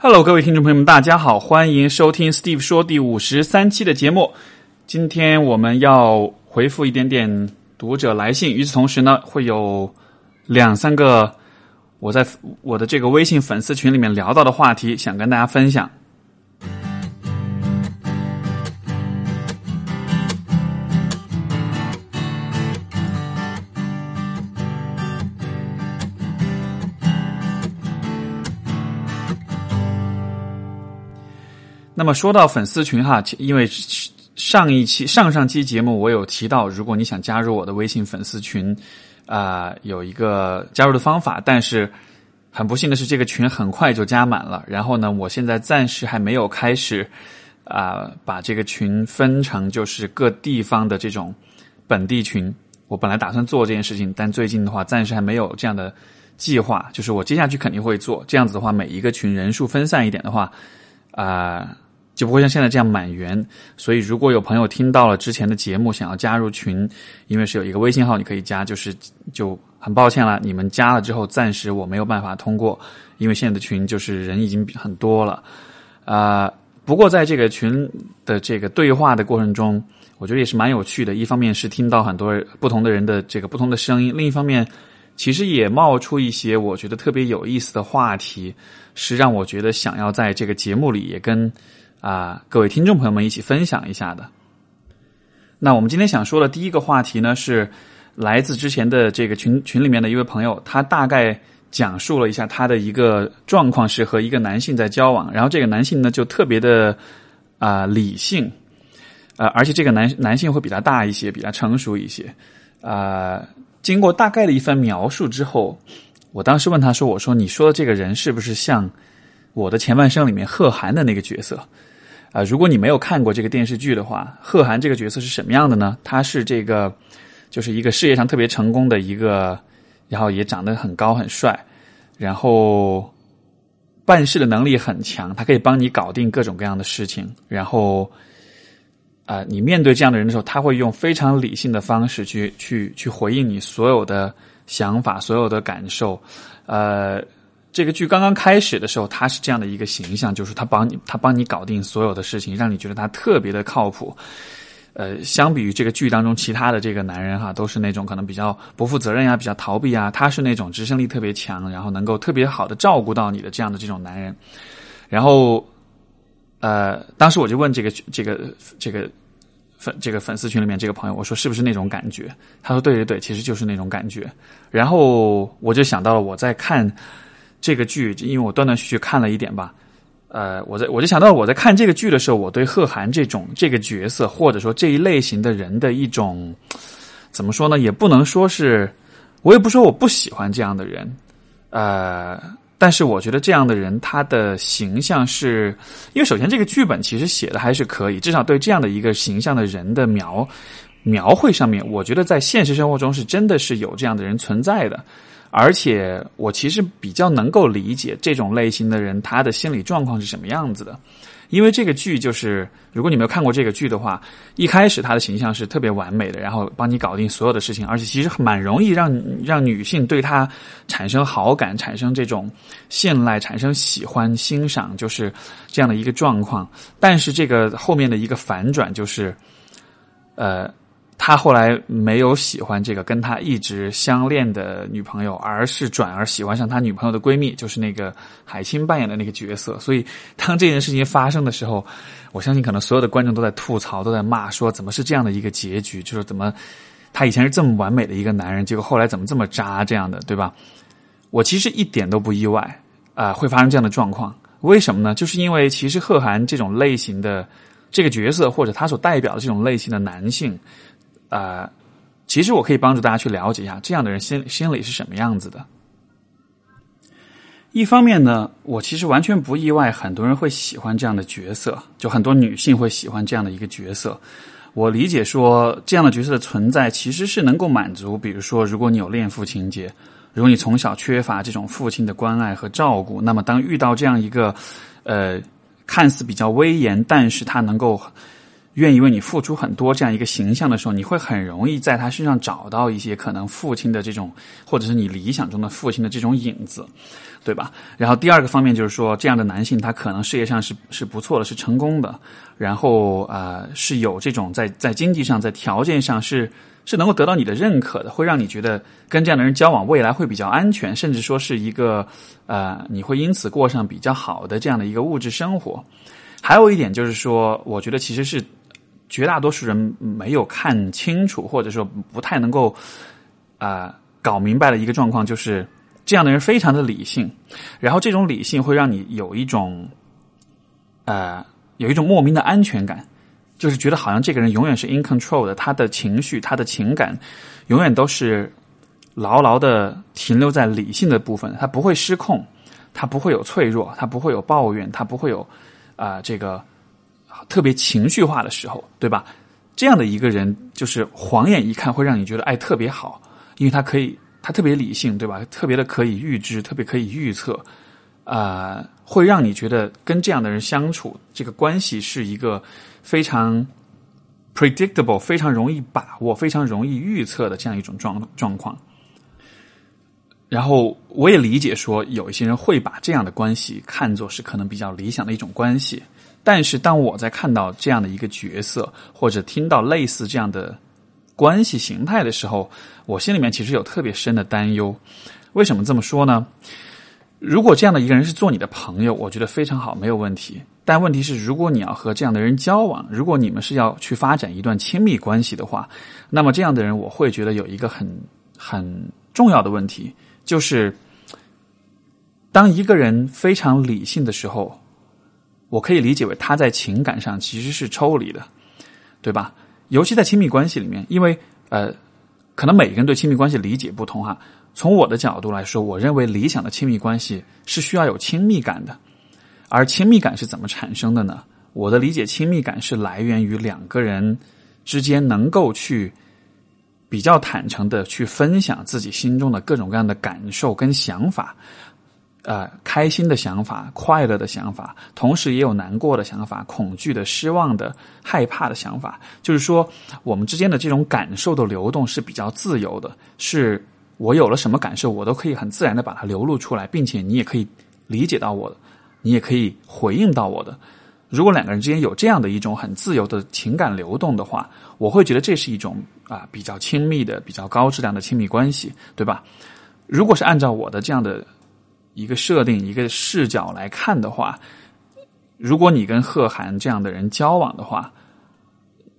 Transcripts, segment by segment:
Hello，各位听众朋友们，大家好，欢迎收听 Steve 说第五十三期的节目。今天我们要回复一点点读者来信，与此同时呢，会有两三个我在我的这个微信粉丝群里面聊到的话题，想跟大家分享。那么说到粉丝群哈，因为上一期、上上期节目我有提到，如果你想加入我的微信粉丝群，啊，有一个加入的方法，但是很不幸的是，这个群很快就加满了。然后呢，我现在暂时还没有开始啊，把这个群分成就是各地方的这种本地群。我本来打算做这件事情，但最近的话，暂时还没有这样的计划。就是我接下去肯定会做，这样子的话，每一个群人数分散一点的话，啊。就不会像现在这样满员，所以如果有朋友听到了之前的节目，想要加入群，因为是有一个微信号你可以加，就是就很抱歉了，你们加了之后，暂时我没有办法通过，因为现在的群就是人已经很多了，啊，不过在这个群的这个对话的过程中，我觉得也是蛮有趣的。一方面是听到很多不同的人的这个不同的声音，另一方面其实也冒出一些我觉得特别有意思的话题，是让我觉得想要在这个节目里也跟。啊，各位听众朋友们，一起分享一下的。那我们今天想说的第一个话题呢，是来自之前的这个群群里面的一位朋友，他大概讲述了一下他的一个状况，是和一个男性在交往，然后这个男性呢就特别的啊理性，呃，而且这个男男性会比他大一些，比他成熟一些。啊，经过大概的一番描述之后，我当时问他说：“我说你说的这个人是不是像我的前半生里面贺涵的那个角色？”啊，如果你没有看过这个电视剧的话，贺涵这个角色是什么样的呢？他是这个，就是一个事业上特别成功的一个，然后也长得很高很帅，然后办事的能力很强，他可以帮你搞定各种各样的事情。然后，啊，你面对这样的人的时候，他会用非常理性的方式去去去回应你所有的想法、所有的感受，呃。这个剧刚刚开始的时候，他是这样的一个形象，就是他帮你，他帮你搞定所有的事情，让你觉得他特别的靠谱。呃，相比于这个剧当中其他的这个男人哈，都是那种可能比较不负责任呀、比较逃避啊，他是那种执行力特别强，然后能够特别好的照顾到你的这样的这种男人。然后，呃，当时我就问这个这个这个粉这个粉丝群里面这个朋友，我说是不是那种感觉？他说对对对，其实就是那种感觉。然后我就想到了我在看。这个剧，因为我断断续续看了一点吧，呃，我在我就想到我在看这个剧的时候，我对贺涵这种这个角色，或者说这一类型的人的一种怎么说呢？也不能说是，我也不说我不喜欢这样的人，呃，但是我觉得这样的人他的形象是，因为首先这个剧本其实写的还是可以，至少对这样的一个形象的人的描描绘上面，我觉得在现实生活中是真的是有这样的人存在的。而且我其实比较能够理解这种类型的人他的心理状况是什么样子的，因为这个剧就是，如果你没有看过这个剧的话，一开始他的形象是特别完美的，然后帮你搞定所有的事情，而且其实蛮容易让让女性对他产生好感、产生这种信赖、产生喜欢、欣赏，就是这样的一个状况。但是这个后面的一个反转就是，呃。他后来没有喜欢这个跟他一直相恋的女朋友，而是转而喜欢上他女朋友的闺蜜，就是那个海清扮演的那个角色。所以，当这件事情发生的时候，我相信可能所有的观众都在吐槽，都在骂，说怎么是这样的一个结局？就是怎么他以前是这么完美的一个男人，结果后来怎么这么渣？这样的，对吧？我其实一点都不意外啊，会发生这样的状况。为什么呢？就是因为其实贺涵这种类型的这个角色，或者他所代表的这种类型的男性。呃，其实我可以帮助大家去了解一下这样的人心心理是什么样子的。一方面呢，我其实完全不意外，很多人会喜欢这样的角色，就很多女性会喜欢这样的一个角色。我理解说，这样的角色的存在其实是能够满足，比如说，如果你有恋父情节，如果你从小缺乏这种父亲的关爱和照顾，那么当遇到这样一个呃看似比较威严，但是他能够。愿意为你付出很多这样一个形象的时候，你会很容易在他身上找到一些可能父亲的这种，或者是你理想中的父亲的这种影子，对吧？然后第二个方面就是说，这样的男性他可能事业上是是不错的，是成功的，然后啊是有这种在在经济上在条件上是是能够得到你的认可的，会让你觉得跟这样的人交往未来会比较安全，甚至说是一个呃你会因此过上比较好的这样的一个物质生活。还有一点就是说，我觉得其实是绝大多数人没有看清楚，或者说不太能够啊搞明白的一个状况，就是这样的人非常的理性，然后这种理性会让你有一种呃有一种莫名的安全感，就是觉得好像这个人永远是 in control 的，他的情绪、他的情感永远都是牢牢的停留在理性的部分，他不会失控，他不会有脆弱，他不会有抱怨，他不会有。啊，这个特别情绪化的时候，对吧？这样的一个人，就是晃眼一看会让你觉得哎特别好，因为他可以，他特别理性，对吧？特别的可以预知，特别可以预测，啊，会让你觉得跟这样的人相处，这个关系是一个非常 predictable、非常容易把握、非常容易预测的这样一种状状况。然后我也理解说，有一些人会把这样的关系看作是可能比较理想的一种关系。但是当我在看到这样的一个角色，或者听到类似这样的关系形态的时候，我心里面其实有特别深的担忧。为什么这么说呢？如果这样的一个人是做你的朋友，我觉得非常好，没有问题。但问题是，如果你要和这样的人交往，如果你们是要去发展一段亲密关系的话，那么这样的人，我会觉得有一个很很重要的问题。就是，当一个人非常理性的时候，我可以理解为他在情感上其实是抽离的，对吧？尤其在亲密关系里面，因为呃，可能每个人对亲密关系理解不同哈。从我的角度来说，我认为理想的亲密关系是需要有亲密感的，而亲密感是怎么产生的呢？我的理解，亲密感是来源于两个人之间能够去。比较坦诚的去分享自己心中的各种各样的感受跟想法，呃，开心的想法、快乐的想法，同时也有难过的想法、恐惧的、失望的、害怕的想法。就是说，我们之间的这种感受的流动是比较自由的，是我有了什么感受，我都可以很自然的把它流露出来，并且你也可以理解到我的，你也可以回应到我的。如果两个人之间有这样的一种很自由的情感流动的话，我会觉得这是一种啊比较亲密的、比较高质量的亲密关系，对吧？如果是按照我的这样的一个设定、一个视角来看的话，如果你跟贺涵这样的人交往的话，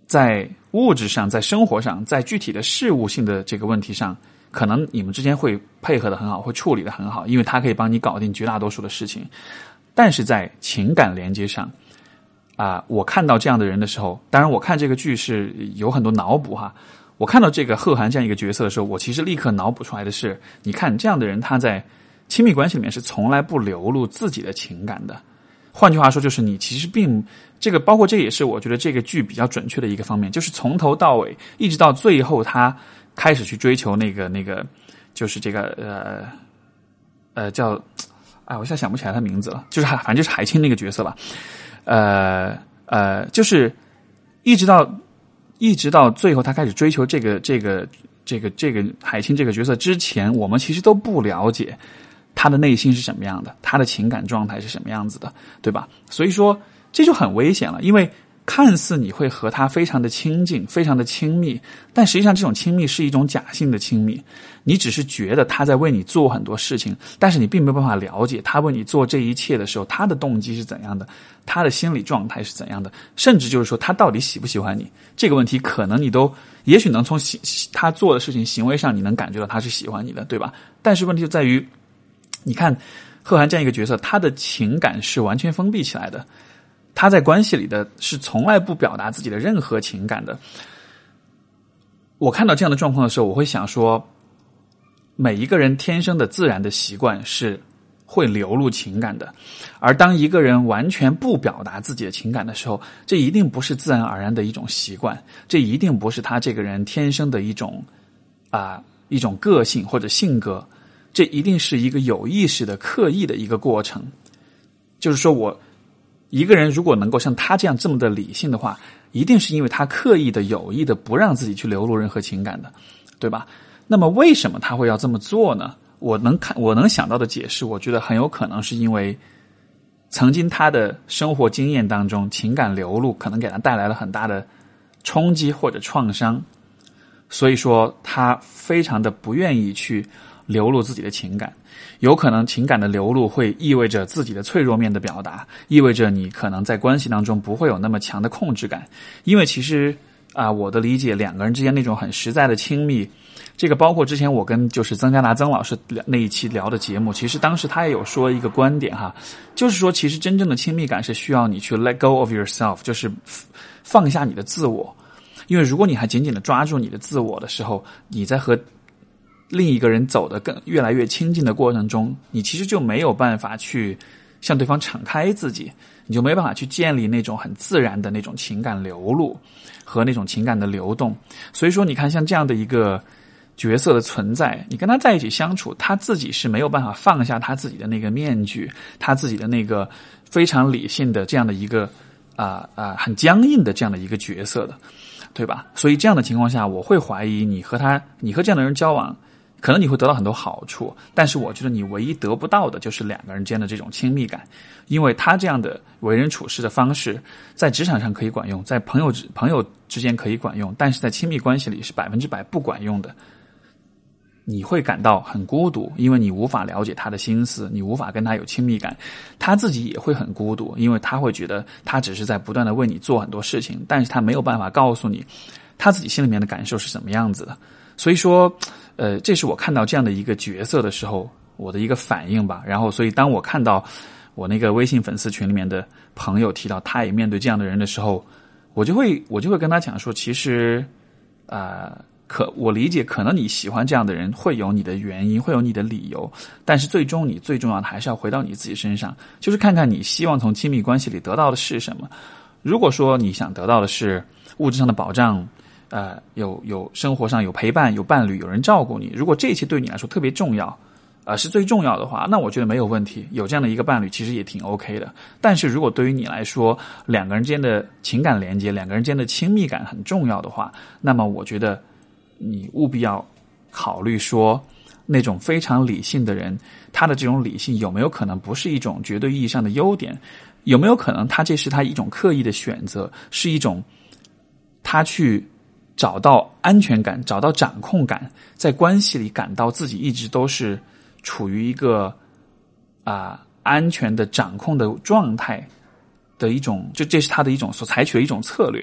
在物质上、在生活上、在具体的事物性的这个问题上，可能你们之间会配合的很好，会处理的很好，因为他可以帮你搞定绝大多数的事情，但是在情感连接上。啊，我看到这样的人的时候，当然我看这个剧是有很多脑补哈。我看到这个贺涵这样一个角色的时候，我其实立刻脑补出来的是，你看这样的人他在亲密关系里面是从来不流露自己的情感的。换句话说，就是你其实并这个，包括这也是我觉得这个剧比较准确的一个方面，就是从头到尾一直到最后，他开始去追求那个那个，就是这个呃呃叫，哎，我现在想不起来他名字了，就是，反正就是海清那个角色吧。呃呃，就是一直到一直到最后，他开始追求这个这个这个这个海清这个角色之前，我们其实都不了解他的内心是什么样的，他的情感状态是什么样子的，对吧？所以说这就很危险了，因为。看似你会和他非常的亲近，非常的亲密，但实际上这种亲密是一种假性的亲密。你只是觉得他在为你做很多事情，但是你并没有办法了解他为你做这一切的时候，他的动机是怎样的，他的心理状态是怎样的，甚至就是说他到底喜不喜欢你这个问题，可能你都也许能从行他做的事情行为上，你能感觉到他是喜欢你的，对吧？但是问题就在于，你看贺涵这样一个角色，他的情感是完全封闭起来的。他在关系里的是从来不表达自己的任何情感的。我看到这样的状况的时候，我会想说，每一个人天生的自然的习惯是会流露情感的，而当一个人完全不表达自己的情感的时候，这一定不是自然而然的一种习惯，这一定不是他这个人天生的一种啊一种个性或者性格，这一定是一个有意识的、刻意的一个过程。就是说我。一个人如果能够像他这样这么的理性的话，一定是因为他刻意的、有意的不让自己去流露任何情感的，对吧？那么为什么他会要这么做呢？我能看，我能想到的解释，我觉得很有可能是因为。曾经他的生活经验当中，情感流露可能给他带来了很大的冲击或者创伤，所以说他非常的不愿意去流露自己的情感。有可能情感的流露会意味着自己的脆弱面的表达，意味着你可能在关系当中不会有那么强的控制感，因为其实啊，我的理解，两个人之间那种很实在的亲密。这个包括之前我跟就是曾加达曾老师聊那一期聊的节目，其实当时他也有说一个观点哈，就是说其实真正的亲密感是需要你去 let go of yourself，就是放下你的自我，因为如果你还紧紧的抓住你的自我的时候，你在和另一个人走的更越来越亲近的过程中，你其实就没有办法去向对方敞开自己，你就没办法去建立那种很自然的那种情感流露和那种情感的流动，所以说你看像这样的一个。角色的存在，你跟他在一起相处，他自己是没有办法放下他自己的那个面具，他自己的那个非常理性的这样的一个啊啊很僵硬的这样的一个角色的，对吧？所以这样的情况下，我会怀疑你和他，你和这样的人交往，可能你会得到很多好处，但是我觉得你唯一得不到的就是两个人间的这种亲密感，因为他这样的为人处事的方式，在职场上可以管用，在朋友之朋友之间可以管用，但是在亲密关系里是百分之百不管用的。你会感到很孤独，因为你无法了解他的心思，你无法跟他有亲密感，他自己也会很孤独，因为他会觉得他只是在不断的为你做很多事情，但是他没有办法告诉你他自己心里面的感受是什么样子的。所以说，呃，这是我看到这样的一个角色的时候，我的一个反应吧。然后，所以当我看到我那个微信粉丝群里面的朋友提到他也面对这样的人的时候，我就会我就会跟他讲说，其实，啊。可我理解，可能你喜欢这样的人会有你的原因，会有你的理由，但是最终你最重要的还是要回到你自己身上，就是看看你希望从亲密关系里得到的是什么。如果说你想得到的是物质上的保障，呃，有有生活上有陪伴、有伴侣、有人照顾你，如果这些对你来说特别重要，啊，是最重要的话，那我觉得没有问题，有这样的一个伴侣其实也挺 OK 的。但是如果对于你来说，两个人之间的情感连接、两个人间的亲密感很重要的话，那么我觉得。你务必要考虑说，那种非常理性的人，他的这种理性有没有可能不是一种绝对意义上的优点？有没有可能他这是他一种刻意的选择，是一种他去找到安全感、找到掌控感，在关系里感到自己一直都是处于一个啊安全的掌控的状态的一种，就这是他的一种所采取的一种策略。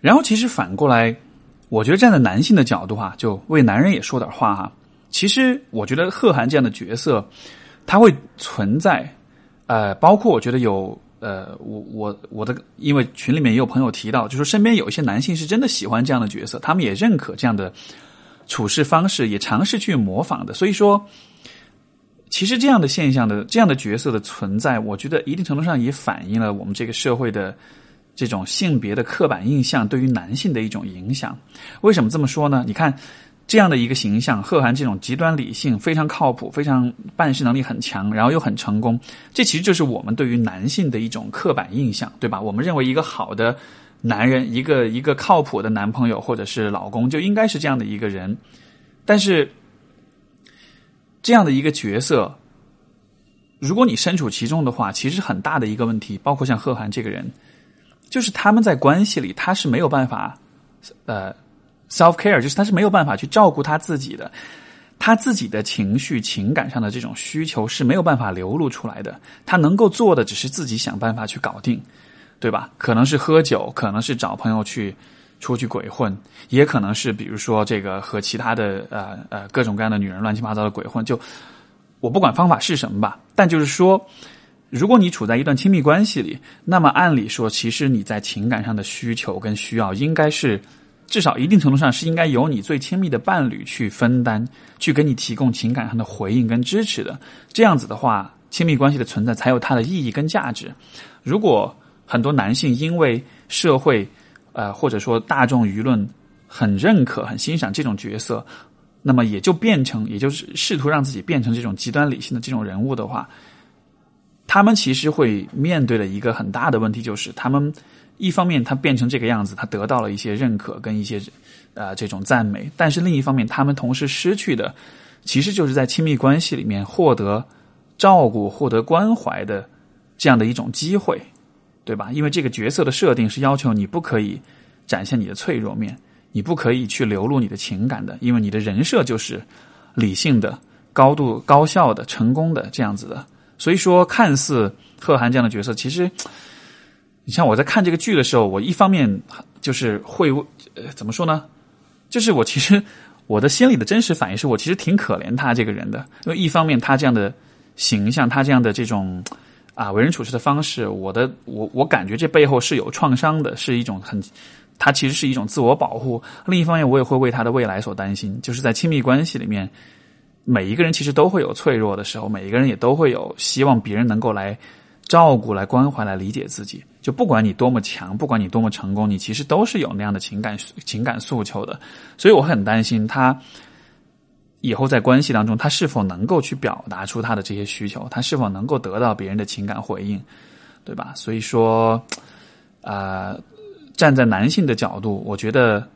然后，其实反过来。我觉得站在男性的角度哈，就为男人也说点话哈。其实我觉得贺涵这样的角色，他会存在，呃，包括我觉得有呃，我我我的，因为群里面也有朋友提到，就说身边有一些男性是真的喜欢这样的角色，他们也认可这样的处事方式，也尝试去模仿的。所以说，其实这样的现象的这样的角色的存在，我觉得一定程度上也反映了我们这个社会的。这种性别的刻板印象对于男性的一种影响，为什么这么说呢？你看这样的一个形象，贺涵这种极端理性、非常靠谱、非常办事能力很强，然后又很成功，这其实就是我们对于男性的一种刻板印象，对吧？我们认为一个好的男人，一个一个靠谱的男朋友或者是老公，就应该是这样的一个人。但是这样的一个角色，如果你身处其中的话，其实很大的一个问题，包括像贺涵这个人。就是他们在关系里，他是没有办法，呃，self care，就是他是没有办法去照顾他自己的，他自己的情绪、情感上的这种需求是没有办法流露出来的。他能够做的只是自己想办法去搞定，对吧？可能是喝酒，可能是找朋友去出去鬼混，也可能是比如说这个和其他的呃呃各种各样的女人乱七八糟的鬼混。就我不管方法是什么吧，但就是说。如果你处在一段亲密关系里，那么按理说，其实你在情感上的需求跟需要，应该是至少一定程度上是应该由你最亲密的伴侣去分担，去给你提供情感上的回应跟支持的。这样子的话，亲密关系的存在才有它的意义跟价值。如果很多男性因为社会，呃，或者说大众舆论很认可、很欣赏这种角色，那么也就变成，也就是试图让自己变成这种极端理性的这种人物的话。他们其实会面对的一个很大的问题，就是他们一方面他变成这个样子，他得到了一些认可跟一些呃这种赞美，但是另一方面，他们同时失去的，其实就是在亲密关系里面获得照顾、获得关怀的这样的一种机会，对吧？因为这个角色的设定是要求你不可以展现你的脆弱面，你不可以去流露你的情感的，因为你的人设就是理性的、高度高效的、成功的这样子的。所以说，看似贺涵这样的角色，其实，你像我在看这个剧的时候，我一方面就是会呃怎么说呢？就是我其实我的心里的真实反应是我其实挺可怜他这个人的，因为一方面他这样的形象，他这样的这种啊为人处事的方式，我的我我感觉这背后是有创伤的，是一种很他其实是一种自我保护。另一方面，我也会为他的未来所担心，就是在亲密关系里面。每一个人其实都会有脆弱的时候，每一个人也都会有希望别人能够来照顾、来关怀、来理解自己。就不管你多么强，不管你多么成功，你其实都是有那样的情感情感诉求的。所以我很担心他以后在关系当中，他是否能够去表达出他的这些需求，他是否能够得到别人的情感回应，对吧？所以说，啊，站在男性的角度，我觉得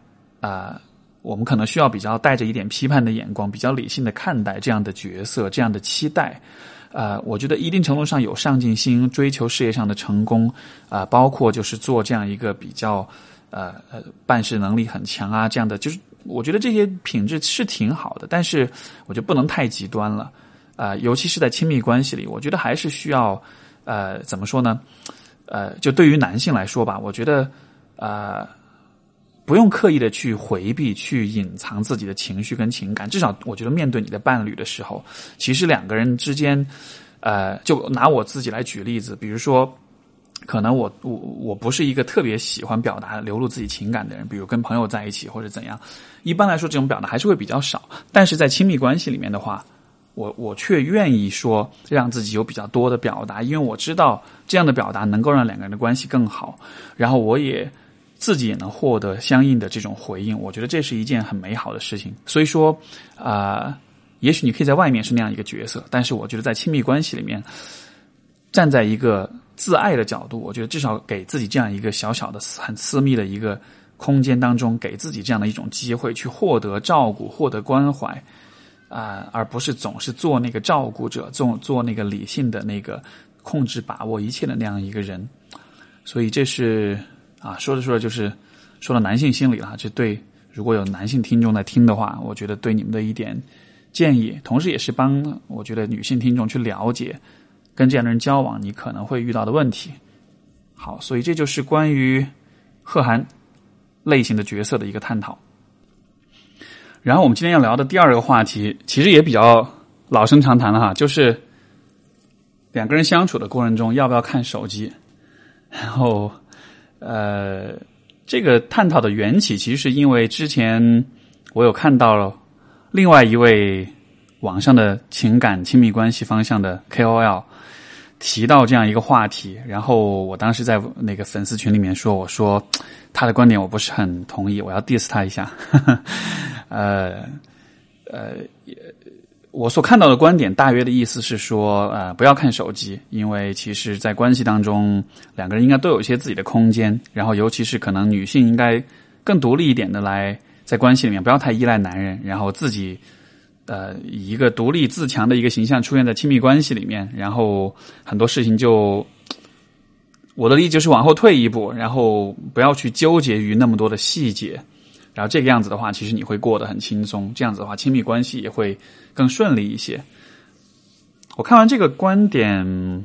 啊。我们可能需要比较带着一点批判的眼光，比较理性的看待这样的角色、这样的期待。呃，我觉得一定程度上有上进心、追求事业上的成功啊，包括就是做这样一个比较呃呃办事能力很强啊这样的，就是我觉得这些品质是挺好的，但是我觉得不能太极端了啊，尤其是在亲密关系里，我觉得还是需要呃怎么说呢？呃，就对于男性来说吧，我觉得啊。不用刻意的去回避、去隐藏自己的情绪跟情感，至少我觉得面对你的伴侣的时候，其实两个人之间，呃，就拿我自己来举例子，比如说，可能我我我不是一个特别喜欢表达、流露自己情感的人，比如跟朋友在一起或者怎样，一般来说这种表达还是会比较少。但是在亲密关系里面的话，我我却愿意说让自己有比较多的表达，因为我知道这样的表达能够让两个人的关系更好，然后我也。自己也能获得相应的这种回应，我觉得这是一件很美好的事情。所以说，啊，也许你可以在外面是那样一个角色，但是我觉得在亲密关系里面，站在一个自爱的角度，我觉得至少给自己这样一个小小的、很私密的一个空间当中，给自己这样的一种机会，去获得照顾、获得关怀，啊，而不是总是做那个照顾者，做做那个理性的那个控制、把握一切的那样一个人。所以这是。啊，说着说着就是说到男性心理了。这对如果有男性听众在听的话，我觉得对你们的一点建议，同时也是帮我觉得女性听众去了解跟这样的人交往你可能会遇到的问题。好，所以这就是关于贺涵类型的角色的一个探讨。然后我们今天要聊的第二个话题，其实也比较老生常谈了哈，就是两个人相处的过程中要不要看手机，然后。呃，这个探讨的缘起，其实是因为之前我有看到了另外一位网上的情感亲密关系方向的 KOL 提到这样一个话题，然后我当时在那个粉丝群里面说，我说他的观点我不是很同意，我要 diss 他一下，呃 呃。我所看到的观点，大约的意思是说，呃，不要看手机，因为其实，在关系当中，两个人应该都有一些自己的空间，然后，尤其是可能女性应该更独立一点的来在关系里面，不要太依赖男人，然后自己，呃，以一个独立自强的一个形象出现在亲密关系里面，然后很多事情就，我的理解就是往后退一步，然后不要去纠结于那么多的细节。然后这个样子的话，其实你会过得很轻松。这样子的话，亲密关系也会更顺利一些。我看完这个观点，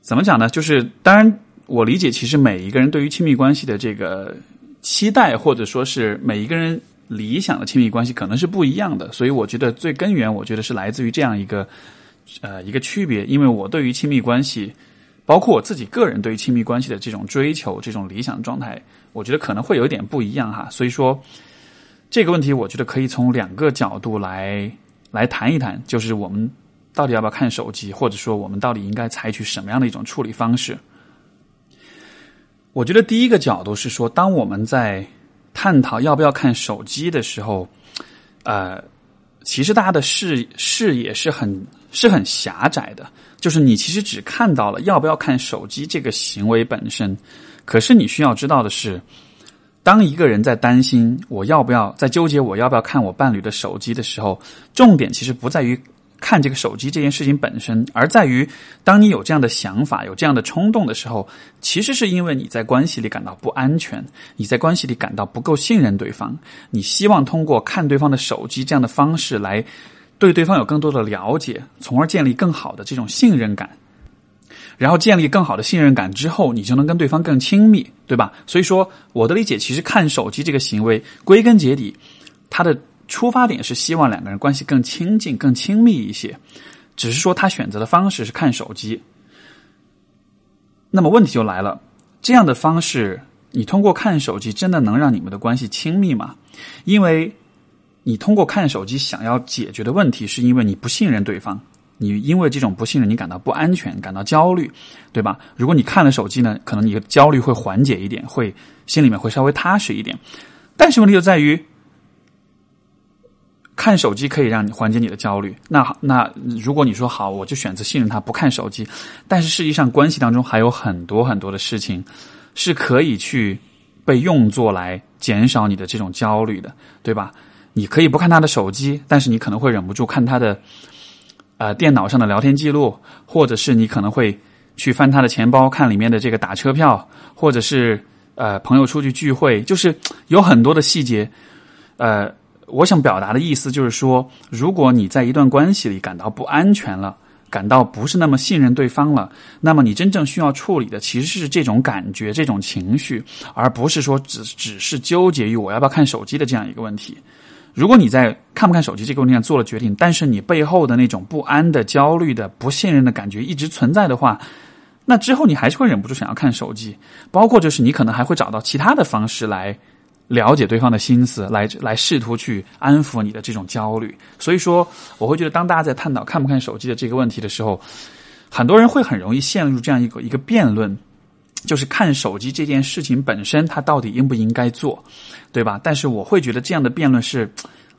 怎么讲呢？就是当然，我理解，其实每一个人对于亲密关系的这个期待，或者说是每一个人理想的亲密关系，可能是不一样的。所以，我觉得最根源，我觉得是来自于这样一个呃一个区别。因为我对于亲密关系，包括我自己个人对于亲密关系的这种追求，这种理想状态。我觉得可能会有一点不一样哈，所以说这个问题，我觉得可以从两个角度来来谈一谈，就是我们到底要不要看手机，或者说我们到底应该采取什么样的一种处理方式？我觉得第一个角度是说，当我们在探讨要不要看手机的时候，呃，其实大家的视视野是很是很狭窄的，就是你其实只看到了要不要看手机这个行为本身，可是你需要知道的是，当一个人在担心我要不要在纠结我要不要看我伴侣的手机的时候，重点其实不在于。看这个手机这件事情本身，而在于当你有这样的想法、有这样的冲动的时候，其实是因为你在关系里感到不安全，你在关系里感到不够信任对方，你希望通过看对方的手机这样的方式来对对方有更多的了解，从而建立更好的这种信任感。然后建立更好的信任感之后，你就能跟对方更亲密，对吧？所以说，我的理解，其实看手机这个行为，归根结底，它的。出发点是希望两个人关系更亲近、更亲密一些，只是说他选择的方式是看手机。那么问题就来了，这样的方式，你通过看手机真的能让你们的关系亲密吗？因为你通过看手机想要解决的问题，是因为你不信任对方，你因为这种不信任，你感到不安全、感到焦虑，对吧？如果你看了手机呢，可能你的焦虑会缓解一点，会心里面会稍微踏实一点。但是问题就在于。看手机可以让你缓解你的焦虑。那那如果你说好，我就选择信任他，不看手机。但是实际上，关系当中还有很多很多的事情是可以去被用作来减少你的这种焦虑的，对吧？你可以不看他的手机，但是你可能会忍不住看他的呃电脑上的聊天记录，或者是你可能会去翻他的钱包看里面的这个打车票，或者是呃朋友出去聚会，就是有很多的细节，呃。我想表达的意思就是说，如果你在一段关系里感到不安全了，感到不是那么信任对方了，那么你真正需要处理的其实是这种感觉、这种情绪，而不是说只只是纠结于我要不要看手机的这样一个问题。如果你在看不看手机这个问题上做了决定，但是你背后的那种不安的、焦虑的、不信任的感觉一直存在的话，那之后你还是会忍不住想要看手机，包括就是你可能还会找到其他的方式来。了解对方的心思，来来试图去安抚你的这种焦虑。所以说，我会觉得，当大家在探讨看不看手机的这个问题的时候，很多人会很容易陷入这样一个一个辩论，就是看手机这件事情本身，它到底应不应该做，对吧？但是我会觉得这样的辩论是。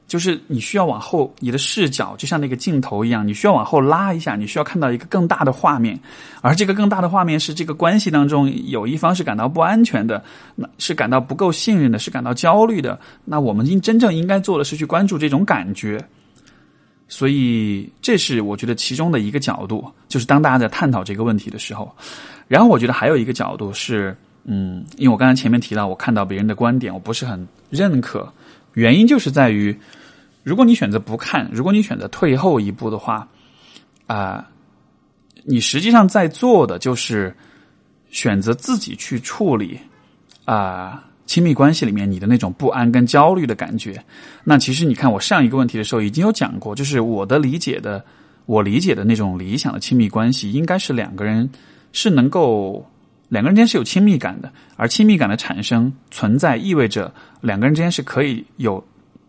就是你需要往后，你的视角就像那个镜头一样，你需要往后拉一下，你需要看到一个更大的画面，而这个更大的画面是这个关系当中有一方是感到不安全的，那是感到不够信任的，是感到焦虑的。那我们应真正应该做的是去关注这种感觉。所以，这是我觉得其中的一个角度，就是当大家在探讨这个问题的时候，然后我觉得还有一个角度是，嗯，因为我刚才前面提到，我看到别人的观点，我不是很认可，原因就是在于。如果你选择不看，如果你选择退后一步的话，啊，你实际上在做的就是选择自己去处理啊亲密关系里面你的那种不安跟焦虑的感觉。那其实你看，我上一个问题的时候已经有讲过，就是我的理解的，我理解的那种理想的亲密关系，应该是两个人是能够两个人之间是有亲密感的，而亲密感的产生存在，意味着两个人之间是可以有。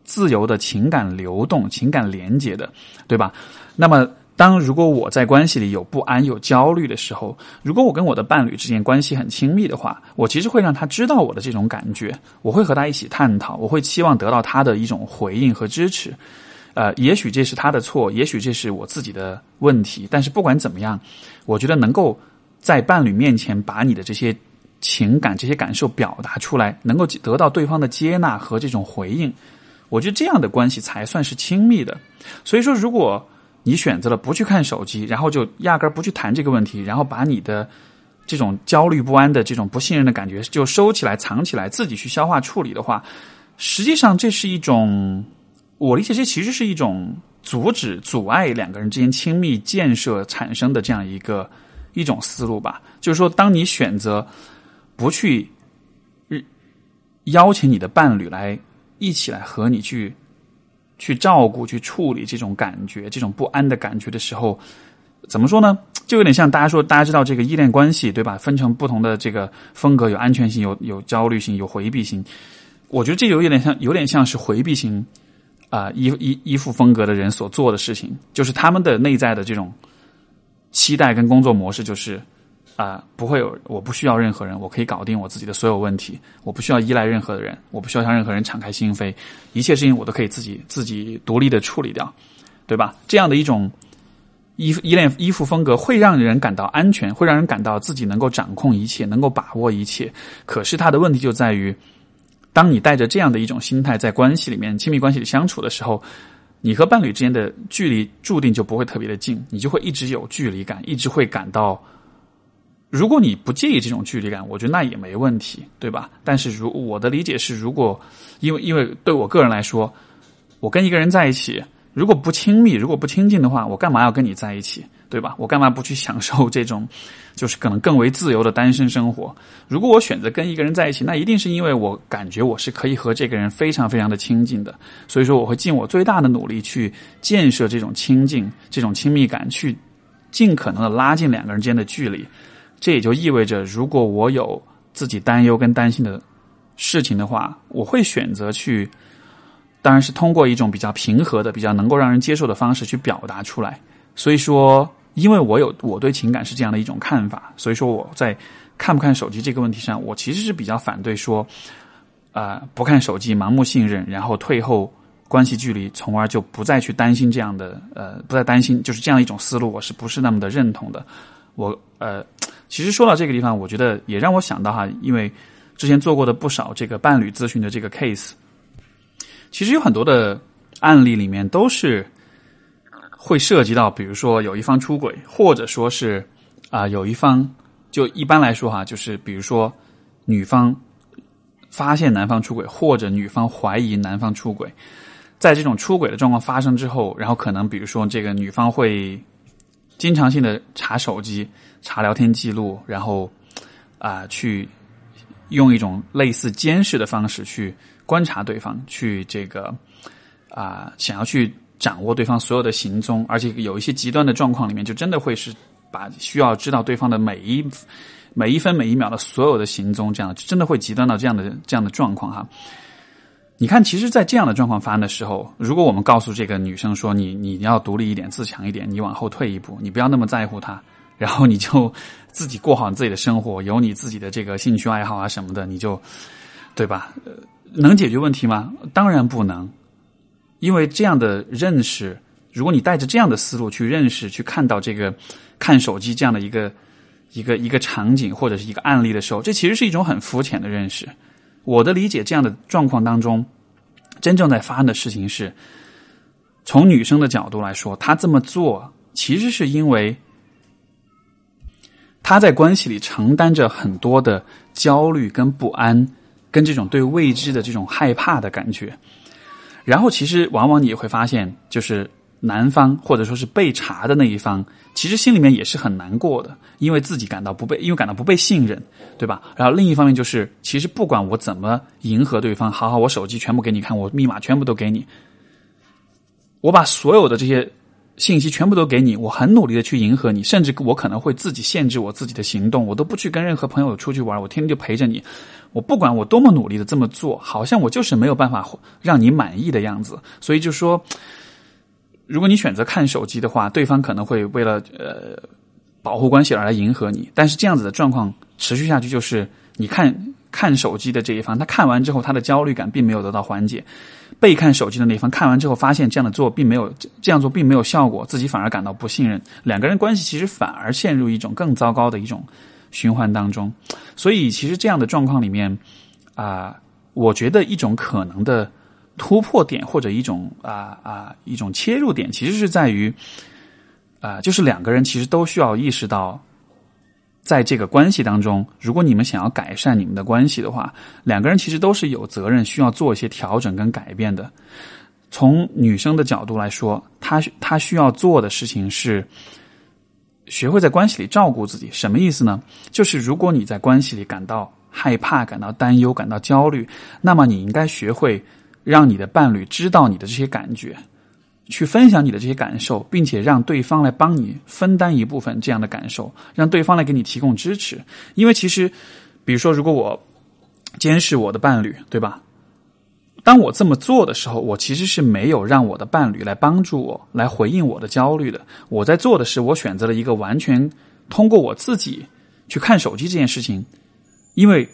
自由的情感流动、情感连接的，对吧？那么，当如果我在关系里有不安、有焦虑的时候，如果我跟我的伴侣之间关系很亲密的话，我其实会让他知道我的这种感觉，我会和他一起探讨，我会期望得到他的一种回应和支持。呃，也许这是他的错，也许这是我自己的问题，但是不管怎么样，我觉得能够在伴侣面前把你的这些情感、这些感受表达出来，能够得到对方的接纳和这种回应。我觉得这样的关系才算是亲密的。所以说，如果你选择了不去看手机，然后就压根儿不去谈这个问题，然后把你的这种焦虑不安的这种不信任的感觉就收起来、藏起来，自己去消化处理的话，实际上这是一种，我理解这其实是一种阻止、阻碍两个人之间亲密建设产生的这样一个一种思路吧。就是说，当你选择不去邀请你的伴侣来。一起来和你去去照顾、去处理这种感觉、这种不安的感觉的时候，怎么说呢？就有点像大家说，大家知道这个依恋关系对吧？分成不同的这个风格，有安全性、有有焦虑性、有回避性。我觉得这有有点像，有点像是回避型啊依依依附风格的人所做的事情，就是他们的内在的这种期待跟工作模式，就是啊，不会有，我不需要任何人，我可以搞定我自己的所有问题，我不需要依赖任何人，我不需要向任何人敞开心扉，一切事情我都可以自己自己独立的处理掉，对吧？这样的一种依依恋依附风格，会让人感到安全，会让人感到自己能够掌控一切，能够把握一切。可是他的问题就在于，当你带着这样的一种心态在关系里面、亲密关系里相处的时候，你和伴侣之间的距离注定就不会特别的近，你就会一直有距离感，一直会感到。如果你不介意这种距离感，我觉得那也没问题，对吧？但是如我的理解是，如果因为因为对我个人来说，我跟一个人在一起，如果不亲密，如果不亲近的话，我干嘛要跟你在一起，对吧？我干嘛不去享受这种就是可能更为自由的单身生活？如果我选择跟一个人在一起，那一定是因为我感觉我是可以和这个人非常非常的亲近的，所以说我会尽我最大的努力去建设这种亲近、这种亲密感，去尽可能的拉近两个人间的距离。这也就意味着，如果我有自己担忧跟担心的事情的话，我会选择去，当然是通过一种比较平和的、比较能够让人接受的方式去表达出来。所以说，因为我有我对情感是这样的一种看法，所以说我在看不看手机这个问题上，我其实是比较反对说，啊，不看手机，盲目信任，然后退后关系距离，从而就不再去担心这样的，呃，不再担心，就是这样一种思路，我是不是那么的认同的？我呃。其实说到这个地方，我觉得也让我想到哈，因为之前做过的不少这个伴侣咨询的这个 case，其实有很多的案例里面都是会涉及到，比如说有一方出轨，或者说是啊有一方就一般来说哈，就是比如说女方发现男方出轨，或者女方怀疑男方出轨，在这种出轨的状况发生之后，然后可能比如说这个女方会经常性的查手机。查聊天记录，然后啊，去用一种类似监视的方式去观察对方，去这个啊，想要去掌握对方所有的行踪，而且有一些极端的状况里面，就真的会是把需要知道对方的每一每一分每一秒的所有的行踪，这样真的会极端到这样的这样的状况哈。你看，其实，在这样的状况发生的时候，如果我们告诉这个女生说：“你你要独立一点，自强一点，你往后退一步，你不要那么在乎他。”然后你就自己过好你自己的生活，有你自己的这个兴趣爱好啊什么的，你就对吧？能解决问题吗？当然不能，因为这样的认识，如果你带着这样的思路去认识、去看到这个看手机这样的一个一个一个场景或者是一个案例的时候，这其实是一种很肤浅的认识。我的理解，这样的状况当中，真正在发生的事情是，从女生的角度来说，她这么做其实是因为。她在关系里承担着很多的焦虑跟不安，跟这种对未知的这种害怕的感觉。然后，其实往往你也会发现，就是男方或者说是被查的那一方，其实心里面也是很难过的，因为自己感到不被，因为感到不被信任，对吧？然后另一方面就是，其实不管我怎么迎合对方，好好，我手机全部给你看，我密码全部都给你，我把所有的这些。信息全部都给你，我很努力的去迎合你，甚至我可能会自己限制我自己的行动，我都不去跟任何朋友出去玩，我天天就陪着你。我不管我多么努力的这么做，好像我就是没有办法让你满意的样子。所以就说，如果你选择看手机的话，对方可能会为了呃保护关系而来迎合你，但是这样子的状况持续下去，就是你看看手机的这一方，他看完之后，他的焦虑感并没有得到缓解。被看手机的那方看完之后，发现这样的做并没有这样做并没有效果，自己反而感到不信任，两个人关系其实反而陷入一种更糟糕的一种循环当中。所以，其实这样的状况里面啊，我觉得一种可能的突破点或者一种啊啊一种切入点，其实是在于啊，就是两个人其实都需要意识到。在这个关系当中，如果你们想要改善你们的关系的话，两个人其实都是有责任需要做一些调整跟改变的。从女生的角度来说，她她需要做的事情是学会在关系里照顾自己。什么意思呢？就是如果你在关系里感到害怕、感到担忧、感到焦虑，那么你应该学会让你的伴侣知道你的这些感觉。去分享你的这些感受，并且让对方来帮你分担一部分这样的感受，让对方来给你提供支持。因为其实，比如说，如果我监视我的伴侣，对吧？当我这么做的时候，我其实是没有让我的伴侣来帮助我，来回应我的焦虑的。我在做的是，我选择了一个完全通过我自己。去看手机这件事情，因为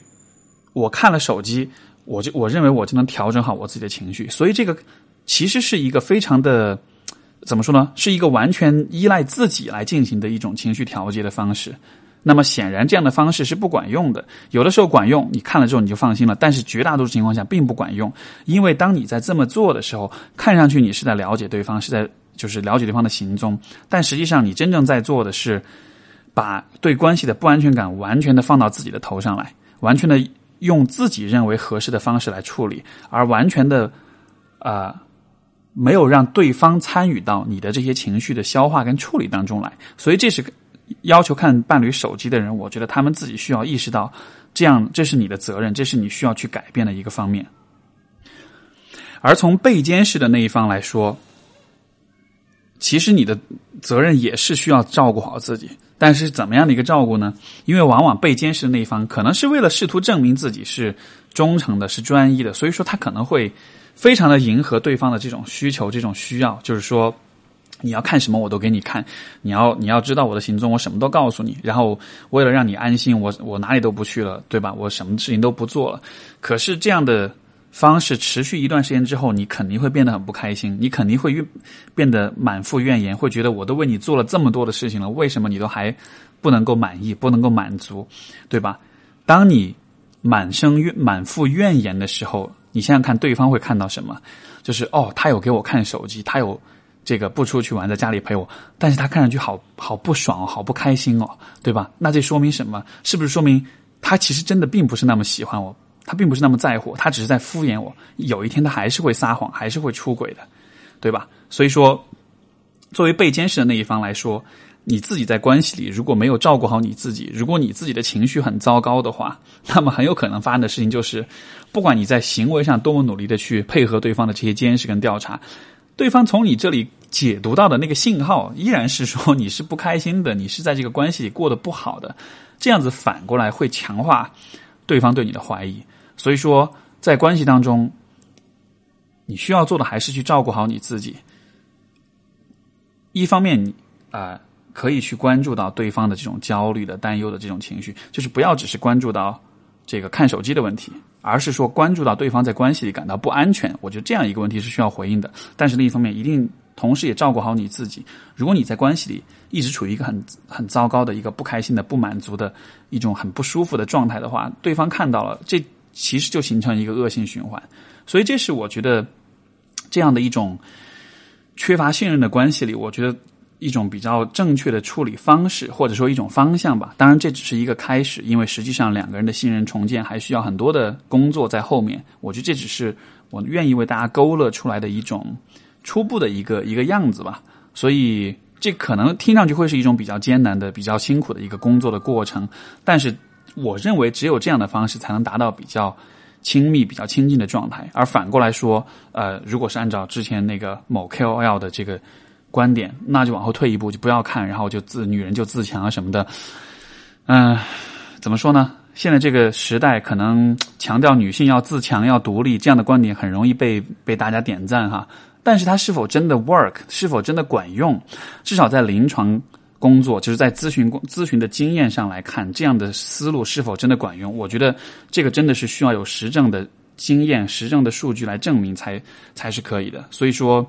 我看了手机，我就我认为我就能调整好我自己的情绪，所以这个其实是一个非常的怎么说呢？是一个完全依赖自己来进行的一种情绪调节的方式。那么显然，这样的方式是不管用的。有的时候管用，你看了之后你就放心了；但是绝大多数情况下并不管用，因为当你在这么做的时候，看上去你是在了解对方，是在就是了解对方的行踪，但实际上你真正在做的是把对关系的不安全感完全的放到自己的头上来，完全的用自己认为合适的方式来处理，而完全的啊没有让对方参与到你的这些情绪的消化跟处理当中来。所以这是。要求看伴侣手机的人，我觉得他们自己需要意识到，这样这是你的责任，这是你需要去改变的一个方面。而从被监视的那一方来说，其实你的责任也是需要照顾好自己。但是怎么样的一个照顾呢？因为往往被监视的那一方可能是为了试图证明自己是忠诚的、是专一的，所以说他可能会非常的迎合对方的这种需求、这种需要，就是说。你要看什么我都给你看，你要你要知道我的行踪，我什么都告诉你。然后为了让你安心，我我哪里都不去了，对吧？我什么事情都不做了。可是这样的方式持续一段时间之后，你肯定会变得很不开心，你肯定会变得满腹怨言，会觉得我都为你做了这么多的事情了，为什么你都还不能够满意，不能够满足，对吧？当你满生怨满腹怨言的时候，你想想看，对方会看到什么？就是哦，他有给我看手机，他有。这个不出去玩，在家里陪我，但是他看上去好好不爽，好不开心哦，对吧？那这说明什么？是不是说明他其实真的并不是那么喜欢我，他并不是那么在乎，他只是在敷衍我。有一天他还是会撒谎，还是会出轨的，对吧？所以说，作为被监视的那一方来说，你自己在关系里如果没有照顾好你自己，如果你自己的情绪很糟糕的话，那么很有可能发生的事情就是，不管你在行为上多么努力的去配合对方的这些监视跟调查。对方从你这里解读到的那个信号，依然是说你是不开心的，你是在这个关系里过得不好的，这样子反过来会强化对方对你的怀疑。所以说，在关系当中，你需要做的还是去照顾好你自己。一方面，你啊可以去关注到对方的这种焦虑的、担忧的这种情绪，就是不要只是关注到这个看手机的问题。而是说关注到对方在关系里感到不安全，我觉得这样一个问题是需要回应的。但是另一方面，一定同时也照顾好你自己。如果你在关系里一直处于一个很很糟糕的一个不开心的、不满足的一种很不舒服的状态的话，对方看到了，这其实就形成一个恶性循环。所以，这是我觉得这样的一种缺乏信任的关系里，我觉得。一种比较正确的处理方式，或者说一种方向吧。当然，这只是一个开始，因为实际上两个人的信任重建还需要很多的工作在后面。我觉得这只是我愿意为大家勾勒出来的一种初步的一个一个样子吧。所以，这可能听上去会是一种比较艰难的、比较辛苦的一个工作的过程。但是，我认为只有这样的方式才能达到比较亲密、比较亲近的状态。而反过来说，呃，如果是按照之前那个某 KOL 的这个。观点，那就往后退一步，就不要看，然后就自女人就自强啊什么的。嗯，怎么说呢？现在这个时代，可能强调女性要自强、要独立这样的观点，很容易被被大家点赞哈。但是它是否真的 work，是否真的管用？至少在临床工作，就是在咨询咨询的经验上来看，这样的思路是否真的管用？我觉得这个真的是需要有实证的经验、实证的数据来证明才才是可以的。所以说。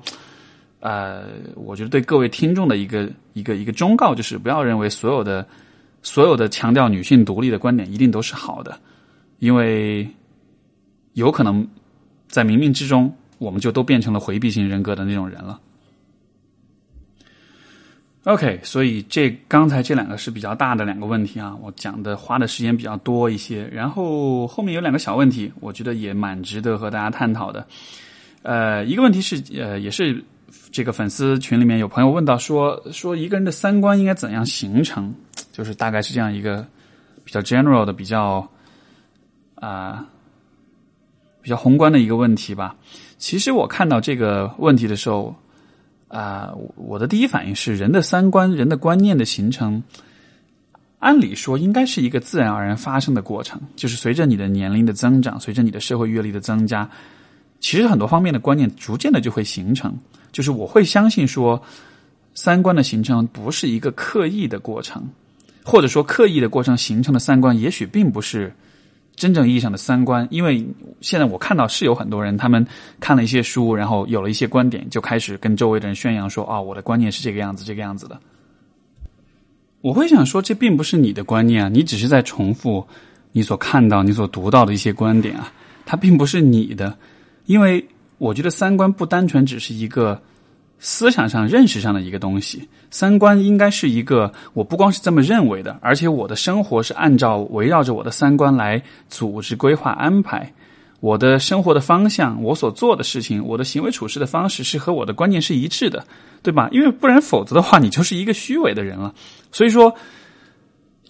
呃，我觉得对各位听众的一个一个一个忠告就是，不要认为所有的所有的强调女性独立的观点一定都是好的，因为有可能在冥冥之中，我们就都变成了回避型人格的那种人了。OK，所以这刚才这两个是比较大的两个问题啊，我讲的花的时间比较多一些，然后后面有两个小问题，我觉得也蛮值得和大家探讨的。呃，一个问题是，呃，也是。这个粉丝群里面有朋友问到说说一个人的三观应该怎样形成？就是大概是这样一个比较 general 的、比较啊比较宏观的一个问题吧。其实我看到这个问题的时候啊，我的第一反应是人的三观、人的观念的形成，按理说应该是一个自然而然发生的过程，就是随着你的年龄的增长，随着你的社会阅历的增加，其实很多方面的观念逐渐的就会形成。就是我会相信说，三观的形成不是一个刻意的过程，或者说刻意的过程形成的三观，也许并不是真正意义上的三观。因为现在我看到是有很多人，他们看了一些书，然后有了一些观点，就开始跟周围的人宣扬说：“啊，我的观念是这个样子，这个样子的。”我会想说，这并不是你的观念啊，你只是在重复你所看到、你所读到的一些观点啊，它并不是你的。因为我觉得三观不单纯只是一个。思想上、认识上的一个东西，三观应该是一个，我不光是这么认为的，而且我的生活是按照围绕着我的三观来组织、规划、安排我的生活的方向，我所做的事情，我的行为处事的方式是和我的观念是一致的，对吧？因为不然，否则的话，你就是一个虚伪的人了。所以说。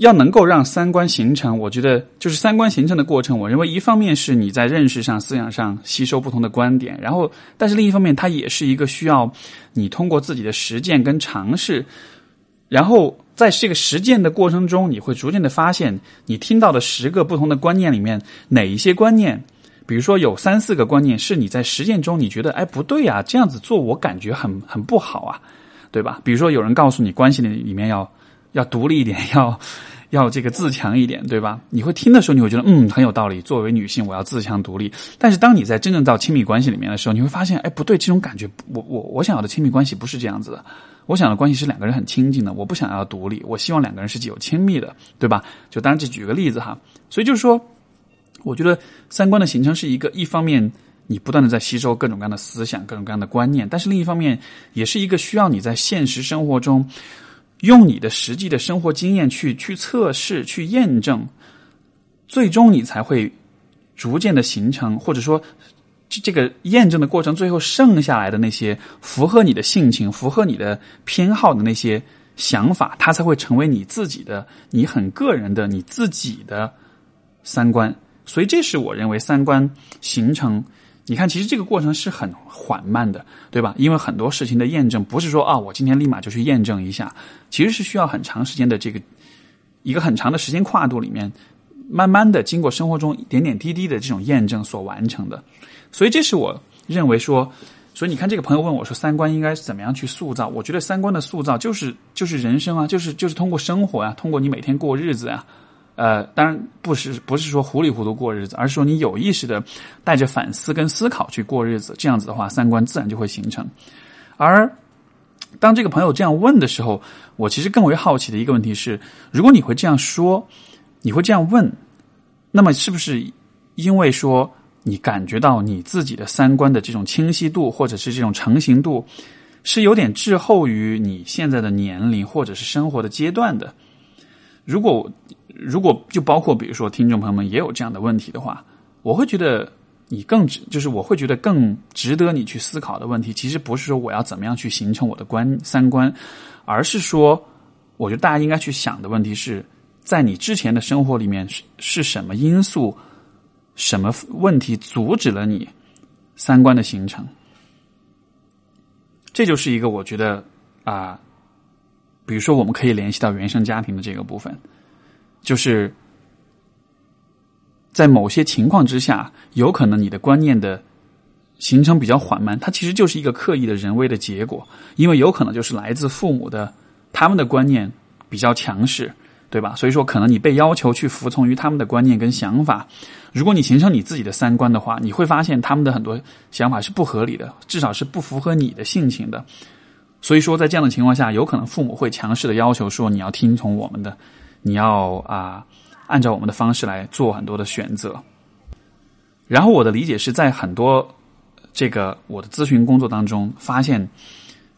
要能够让三观形成，我觉得就是三观形成的过程。我认为一方面是你在认识上、思想上吸收不同的观点，然后，但是另一方面，它也是一个需要你通过自己的实践跟尝试，然后在这个实践的过程中，你会逐渐的发现，你听到的十个不同的观念里面，哪一些观念，比如说有三四个观念是你在实践中你觉得哎不对啊，这样子做我感觉很很不好啊，对吧？比如说有人告诉你关系里里面要。要独立一点，要要这个自强一点，对吧？你会听的时候，你会觉得嗯很有道理。作为女性，我要自强独立。但是当你在真正到亲密关系里面的时候，你会发现，哎，不对，这种感觉，我我我想要的亲密关系不是这样子的。我想要的关系是两个人很亲近的，我不想要独立，我希望两个人是有亲密的，对吧？就当然这举个例子哈。所以就是说，我觉得三观的形成是一个一方面你不断的在吸收各种各样的思想、各种各样的观念，但是另一方面也是一个需要你在现实生活中。用你的实际的生活经验去去测试、去验证，最终你才会逐渐的形成，或者说这个验证的过程，最后剩下来的那些符合你的性情、符合你的偏好的那些想法，它才会成为你自己的、你很个人的、你自己的三观。所以，这是我认为三观形成。你看，其实这个过程是很缓慢的，对吧？因为很多事情的验证不是说啊，我今天立马就去验证一下，其实是需要很长时间的这个一个很长的时间跨度里面，慢慢的经过生活中点点滴滴的这种验证所完成的。所以，这是我认为说，所以你看，这个朋友问我说，三观应该怎么样去塑造？我觉得三观的塑造就是就是人生啊，就是就是通过生活啊，通过你每天过日子啊。呃，当然不是不是说糊里糊涂过日子，而是说你有意识的带着反思跟思考去过日子，这样子的话，三观自然就会形成。而当这个朋友这样问的时候，我其实更为好奇的一个问题是：如果你会这样说，你会这样问，那么是不是因为说你感觉到你自己的三观的这种清晰度，或者是这种成型度，是有点滞后于你现在的年龄或者是生活的阶段的？如果如果就包括比如说听众朋友们也有这样的问题的话，我会觉得你更值，就是我会觉得更值得你去思考的问题，其实不是说我要怎么样去形成我的观三观，而是说，我觉得大家应该去想的问题是在你之前的生活里面是是什么因素、什么问题阻止了你三观的形成？这就是一个我觉得啊。比如说，我们可以联系到原生家庭的这个部分，就是在某些情况之下，有可能你的观念的形成比较缓慢，它其实就是一个刻意的人为的结果，因为有可能就是来自父母的他们的观念比较强势，对吧？所以说，可能你被要求去服从于他们的观念跟想法。如果你形成你自己的三观的话，你会发现他们的很多想法是不合理的，至少是不符合你的性情的。所以说，在这样的情况下，有可能父母会强势的要求说：“你要听从我们的，你要啊，按照我们的方式来做很多的选择。”然后我的理解是在很多这个我的咨询工作当中，发现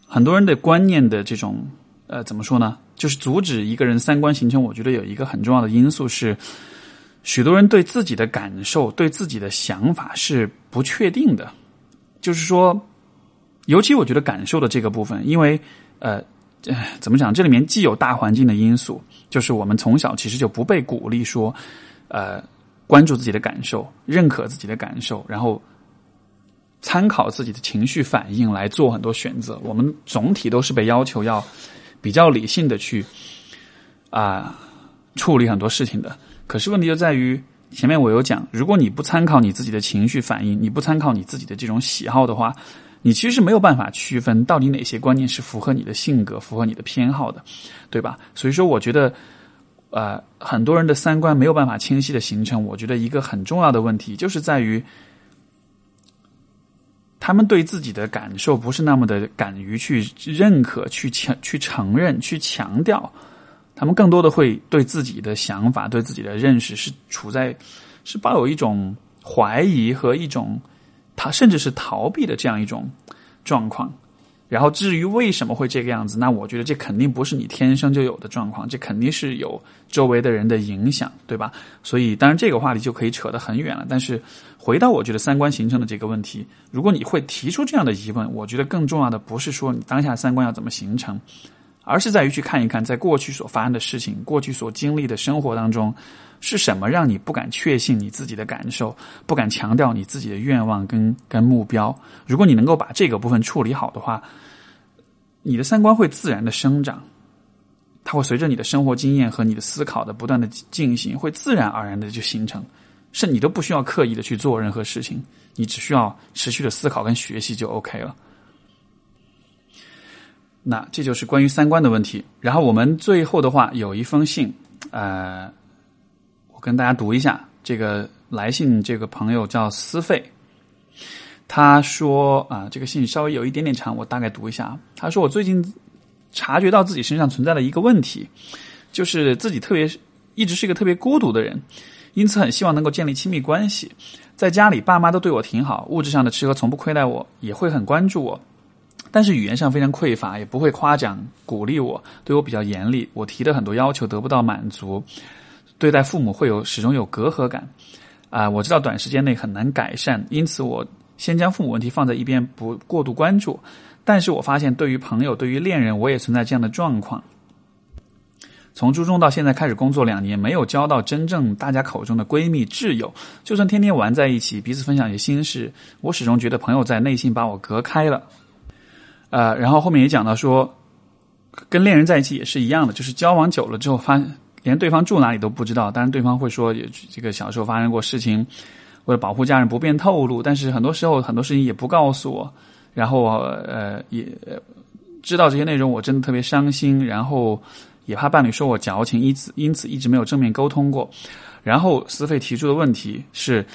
很多人的观念的这种呃，怎么说呢？就是阻止一个人三观形成。我觉得有一个很重要的因素是，许多人对自己的感受、对自己的想法是不确定的，就是说。尤其我觉得感受的这个部分，因为呃，怎么讲？这里面既有大环境的因素，就是我们从小其实就不被鼓励说，呃，关注自己的感受，认可自己的感受，然后参考自己的情绪反应来做很多选择。我们总体都是被要求要比较理性的去啊处理很多事情的。可是问题就在于，前面我有讲，如果你不参考你自己的情绪反应，你不参考你自己的这种喜好的话。你其实是没有办法区分到底哪些观念是符合你的性格、符合你的偏好的，对吧？所以说，我觉得呃，很多人的三观没有办法清晰的形成，我觉得一个很重要的问题就是在于，他们对自己的感受不是那么的敢于去认可、去强、去承认、去强调，他们更多的会对自己的想法、对自己的认识是处在是抱有一种怀疑和一种他甚至是逃避的这样一种状况。然后至于为什么会这个样子，那我觉得这肯定不是你天生就有的状况，这肯定是有周围的人的影响，对吧？所以当然这个话题就可以扯得很远了。但是回到我觉得三观形成的这个问题，如果你会提出这样的疑问，我觉得更重要的不是说你当下三观要怎么形成，而是在于去看一看在过去所发生的事情，过去所经历的生活当中是什么让你不敢确信你自己的感受，不敢强调你自己的愿望跟跟目标。如果你能够把这个部分处理好的话，你的三观会自然的生长，它会随着你的生活经验和你的思考的不断的进行，会自然而然的就形成，是你都不需要刻意的去做任何事情，你只需要持续的思考跟学习就 OK 了。那这就是关于三观的问题。然后我们最后的话有一封信，呃，我跟大家读一下，这个来信这个朋友叫思费。他说：“啊，这个信稍微有一点点长，我大概读一下。他说，我最近察觉到自己身上存在的一个问题，就是自己特别一直是一个特别孤独的人，因此很希望能够建立亲密关系。在家里，爸妈都对我挺好，物质上的吃喝从不亏待我，也会很关注我，但是语言上非常匮乏，也不会夸奖鼓励我，对我比较严厉。我提的很多要求得不到满足，对待父母会有始终有隔阂感。啊，我知道短时间内很难改善，因此我。”先将父母问题放在一边，不过度关注。但是我发现，对于朋友，对于恋人，我也存在这样的状况。从初中到现在开始工作两年，没有交到真正大家口中的闺蜜挚友。就算天天玩在一起，彼此分享一些心事，我始终觉得朋友在内心把我隔开了。呃，然后后面也讲到说，跟恋人在一起也是一样的，就是交往久了之后，发连对方住哪里都不知道。当然，对方会说也，这个小时候发生过事情。为了保护家人不便透露，但是很多时候很多事情也不告诉我，然后呃也知道这些内容，我真的特别伤心，然后也怕伴侣说我矫情，因此因此一直没有正面沟通过。然后思费提出的问题是：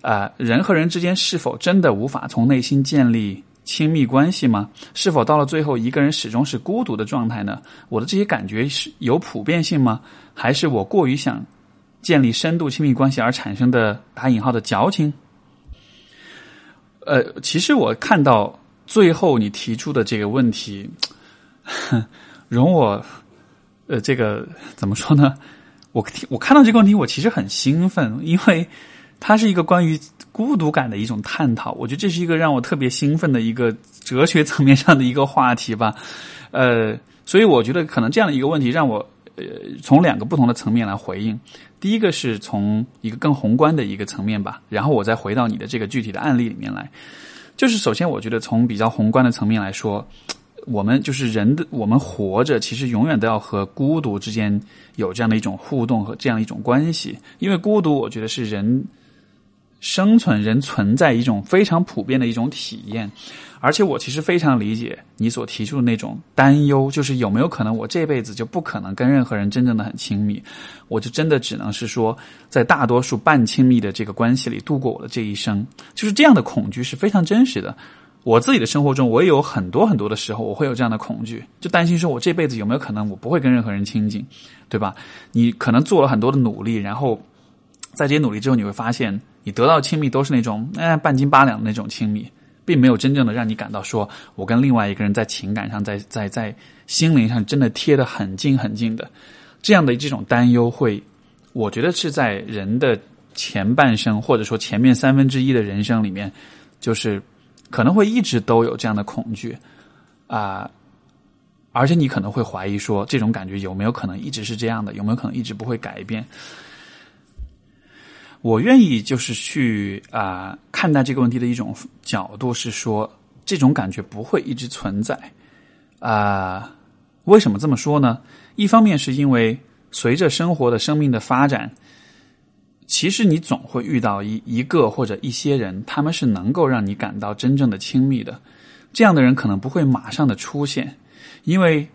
啊，人和人之间是否真的无法从内心建立亲密关系吗？是否到了最后一个人始终是孤独的状态呢？我的这些感觉是有普遍性吗？还是我过于想？建立深度亲密关系而产生的打引号的矫情，呃，其实我看到最后你提出的这个问题，容我呃，这个怎么说呢？我我看到这个问题，我其实很兴奋，因为它是一个关于孤独感的一种探讨。我觉得这是一个让我特别兴奋的一个哲学层面上的一个话题吧。呃，所以我觉得可能这样的一个问题让我。呃，从两个不同的层面来回应。第一个是从一个更宏观的一个层面吧，然后我再回到你的这个具体的案例里面来。就是首先，我觉得从比较宏观的层面来说，我们就是人的，我们活着其实永远都要和孤独之间有这样的一种互动和这样一种关系，因为孤独，我觉得是人生存、人存在一种非常普遍的一种体验。而且我其实非常理解你所提出的那种担忧，就是有没有可能我这辈子就不可能跟任何人真正的很亲密，我就真的只能是说在大多数半亲密的这个关系里度过我的这一生，就是这样的恐惧是非常真实的。我自己的生活中，我也有很多很多的时候，我会有这样的恐惧，就担心说我这辈子有没有可能我不会跟任何人亲近，对吧？你可能做了很多的努力，然后在这些努力之后，你会发现你得到亲密都是那种哎半斤八两的那种亲密。并没有真正的让你感到说，我跟另外一个人在情感上、在在在心灵上真的贴得很近很近的，这样的这种担忧会，我觉得是在人的前半生或者说前面三分之一的人生里面，就是可能会一直都有这样的恐惧啊，而且你可能会怀疑说，这种感觉有没有可能一直是这样的？有没有可能一直不会改变？我愿意就是去啊看待这个问题的一种角度是说，这种感觉不会一直存在啊。为什么这么说呢？一方面是因为随着生活的生命的发展，其实你总会遇到一一个或者一些人，他们是能够让你感到真正的亲密的。这样的人可能不会马上的出现，因为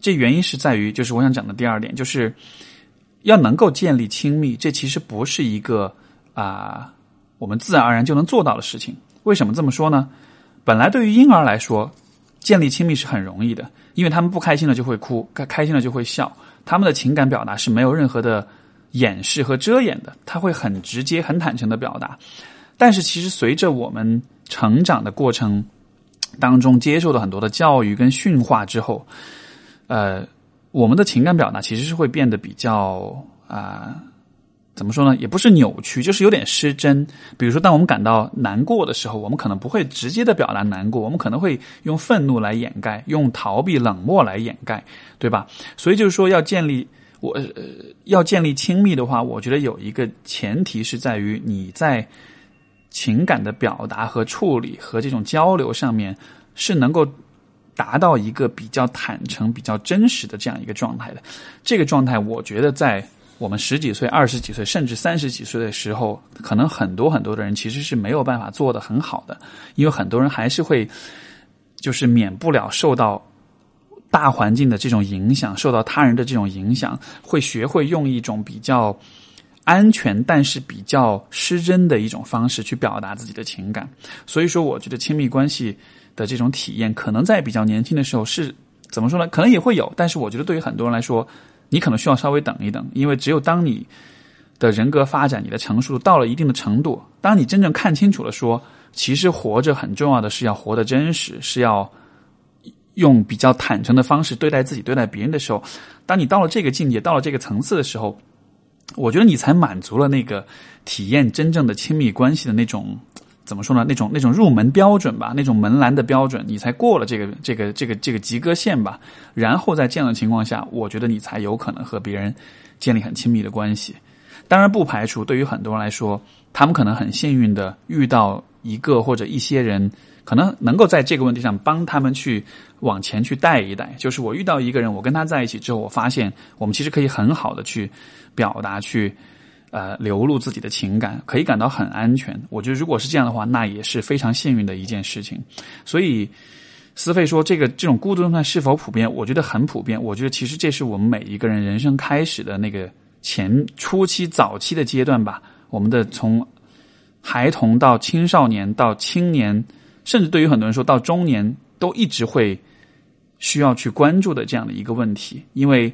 这原因是在于，就是我想讲的第二点，就是。要能够建立亲密，这其实不是一个啊我们自然而然就能做到的事情。为什么这么说呢？本来对于婴儿来说，建立亲密是很容易的，因为他们不开心了就会哭，开开心了就会笑，他们的情感表达是没有任何的掩饰和遮掩的，他会很直接、很坦诚的表达。但是，其实随着我们成长的过程当中，接受了很多的教育跟驯化之后，呃。我们的情感表达其实是会变得比较啊，怎么说呢？也不是扭曲，就是有点失真。比如说，当我们感到难过的时候，我们可能不会直接的表达难过，我们可能会用愤怒来掩盖，用逃避、冷漠来掩盖，对吧？所以就是说，要建立我呃要建立亲密的话，我觉得有一个前提是在于你在情感的表达和处理和这种交流上面是能够。达到一个比较坦诚、比较真实的这样一个状态的，这个状态，我觉得在我们十几岁、二十几岁，甚至三十几岁的时候，可能很多很多的人其实是没有办法做的很好的，因为很多人还是会，就是免不了受到大环境的这种影响，受到他人的这种影响，会学会用一种比较安全但是比较失真的一种方式去表达自己的情感。所以说，我觉得亲密关系。的这种体验，可能在比较年轻的时候是怎么说呢？可能也会有，但是我觉得对于很多人来说，你可能需要稍微等一等，因为只有当你的人格发展、你的成熟到了一定的程度，当你真正看清楚了，说其实活着很重要的是要活得真实，是要用比较坦诚的方式对待自己、对待别人的时候，当你到了这个境界、到了这个层次的时候，我觉得你才满足了那个体验真正的亲密关系的那种。怎么说呢？那种那种入门标准吧，那种门栏的标准，你才过了这个这个这个这个及格线吧。然后在这样的情况下，我觉得你才有可能和别人建立很亲密的关系。当然，不排除对于很多人来说，他们可能很幸运的遇到一个或者一些人，可能能够在这个问题上帮他们去往前去带一带。就是我遇到一个人，我跟他在一起之后，我发现我们其实可以很好的去表达去。呃，流露自己的情感，可以感到很安全。我觉得，如果是这样的话，那也是非常幸运的一件事情。所以，思费说这个这种孤独状态是否普遍？我觉得很普遍。我觉得其实这是我们每一个人人生开始的那个前初期、早期的阶段吧。我们的从孩童到青少年到青年，甚至对于很多人说到中年，都一直会需要去关注的这样的一个问题。因为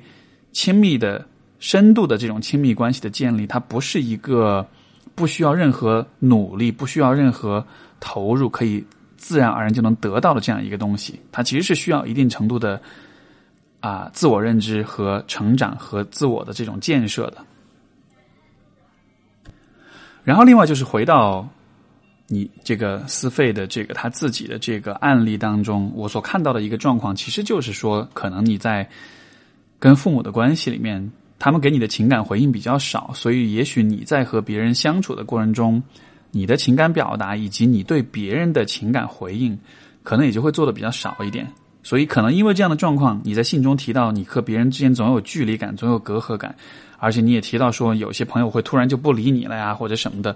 亲密的。深度的这种亲密关系的建立，它不是一个不需要任何努力、不需要任何投入，可以自然而然就能得到的这样一个东西。它其实是需要一定程度的啊自我认知和成长和自我的这种建设的。然后，另外就是回到你这个私费的这个他自己的这个案例当中，我所看到的一个状况，其实就是说，可能你在跟父母的关系里面。他们给你的情感回应比较少，所以也许你在和别人相处的过程中，你的情感表达以及你对别人的情感回应，可能也就会做的比较少一点。所以可能因为这样的状况，你在信中提到你和别人之间总有距离感，总有隔阂感，而且你也提到说有些朋友会突然就不理你了呀，或者什么的，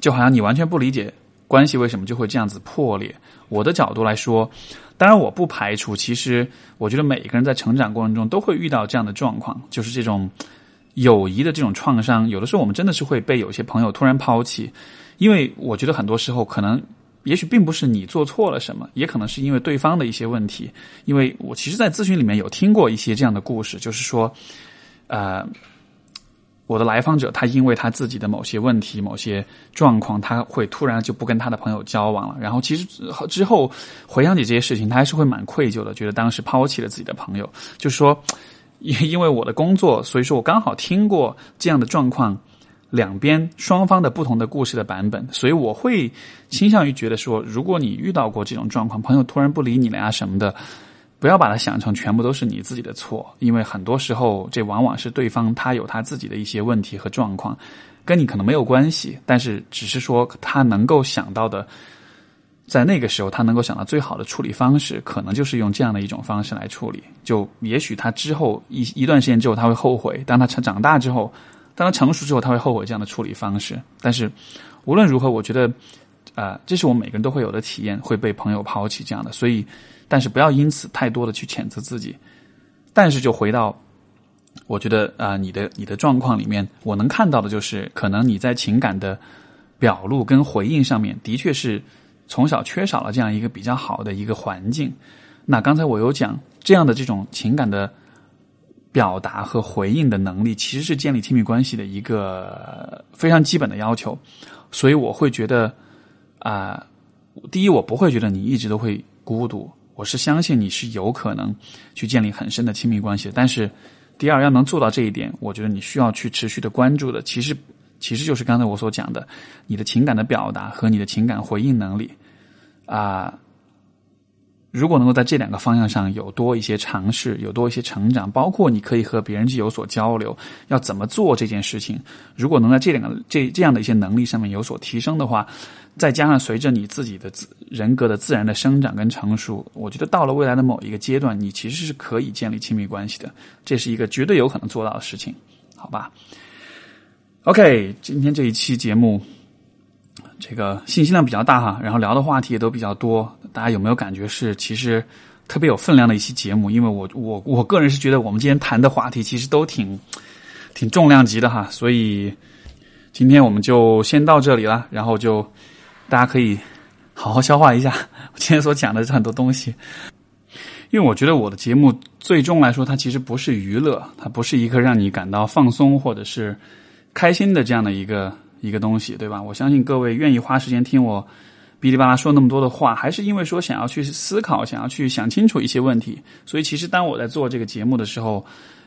就好像你完全不理解关系为什么就会这样子破裂。我的角度来说。当然，我不排除，其实我觉得每一个人在成长过程中都会遇到这样的状况，就是这种友谊的这种创伤。有的时候，我们真的是会被有些朋友突然抛弃，因为我觉得很多时候可能，也许并不是你做错了什么，也可能是因为对方的一些问题。因为我其实，在咨询里面有听过一些这样的故事，就是说，呃。我的来访者，他因为他自己的某些问题、某些状况，他会突然就不跟他的朋友交往了。然后，其实之后回想起这些事情，他还是会蛮愧疚的，觉得当时抛弃了自己的朋友。就是说，因因为我的工作，所以说我刚好听过这样的状况，两边双方的不同的故事的版本，所以我会倾向于觉得说，如果你遇到过这种状况，朋友突然不理你了呀什么的。不要把它想成全部都是你自己的错，因为很多时候这往往是对方他有他自己的一些问题和状况，跟你可能没有关系，但是只是说他能够想到的，在那个时候他能够想到最好的处理方式，可能就是用这样的一种方式来处理。就也许他之后一一段时间之后他会后悔，当他成长大之后，当他成熟之后他会后悔这样的处理方式。但是无论如何，我觉得啊，这是我们每个人都会有的体验，会被朋友抛弃这样的，所以。但是不要因此太多的去谴责自己。但是就回到我觉得啊、你的你的状况里面，我能看到的就是，可能你在情感的表露跟回应上面，的确是从小缺少了这样一个比较好的一个环境。那刚才我有讲，这样的这种情感的表达和回应的能力，其实是建立亲密关系的一个非常基本的要求。所以我会觉得啊、第一，我不会觉得你一直都会孤独，我是相信你是有可能去建立很深的亲密关系。但是，第二，要能做到这一点，我觉得你需要去持续的关注的，其实其实就是刚才我所讲的，你的情感的表达和你的情感回应能力啊、如果能够在这两个方向上有多一些尝试，有多一些成长，包括你可以和别人去有所交流，要怎么做这件事情，如果能在这两个这这样的一些能力上面有所提升的话，再加上随着你自己的自人格的自然的生长跟成熟，我觉得到了未来的某一个阶段，你其实是可以建立亲密关系的，这是一个绝对有可能做到的事情，好吧？OK，今天这一期节目。这个信息量比较大哈，然后聊的话题也都比较多，大家有没有感觉是其实特别有分量的一期节目？因为我我我个人是觉得我们今天谈的话题其实都挺挺重量级的哈，所以今天我们就先到这里了，然后就大家可以好好消化一下 我今天所讲的这很多东西，因为我觉得我的节目最终来说，它其实不是娱乐，它不是一个让你感到放松或者是开心的这样的一个。一个东西，对吧？我相信各位愿意花时间听我哔哩吧啦说那么多的话，还是因为说想要去思考，想要去想清楚一些问题。所以，其实当我在做这个节目的时候，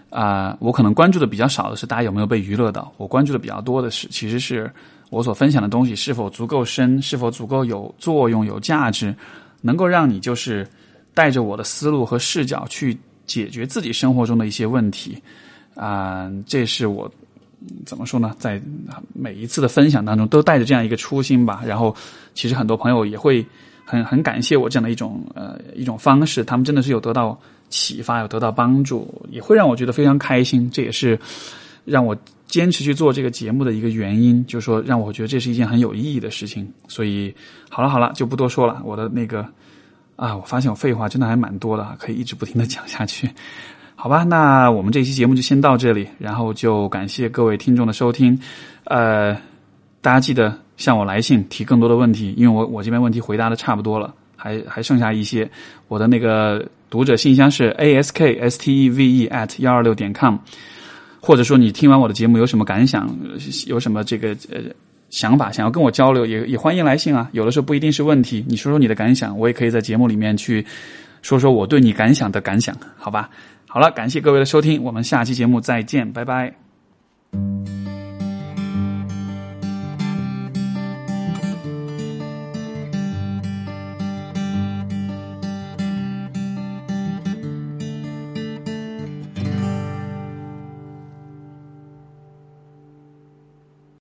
啊、我可能关注的比较少的是大家有没有被娱乐到，我关注的比较多的是，其实是我所分享的东西是否足够深，是否足够有作用、有价值，能够让你就是带着我的思路和视角去解决自己生活中的一些问题。啊、这是我。怎么说呢？在每一次的分享当中，都带着这样一个初心吧。然后，其实很多朋友也会很很感谢我这样的一种呃一种方式，他们真的是有得到启发，有得到帮助，也会让我觉得非常开心。这也是让我坚持去做这个节目的一个原因，就是说让我觉得这是一件很有意义的事情。所以，好了好了，就不多说了。我的那个啊，我发现我废话真的还蛮多的，可以一直不停的讲下去。好吧，那我们这期节目就先到这里，然后就感谢各位听众的收听。呃，大家记得向我来信提更多的问题，因为我我这边问题回答的差不多了，还还剩下一些。我的那个读者信箱是 a s k s t e v e at 幺二六点 com，或者说你听完我的节目有什么感想，有什么这个呃想法想要跟我交流，也也欢迎来信啊。有的时候不一定是问题，你说说你的感想，我也可以在节目里面去说说我对你感想的感想，好吧？好了，感谢各位的收听，我们下期节目再见，拜拜。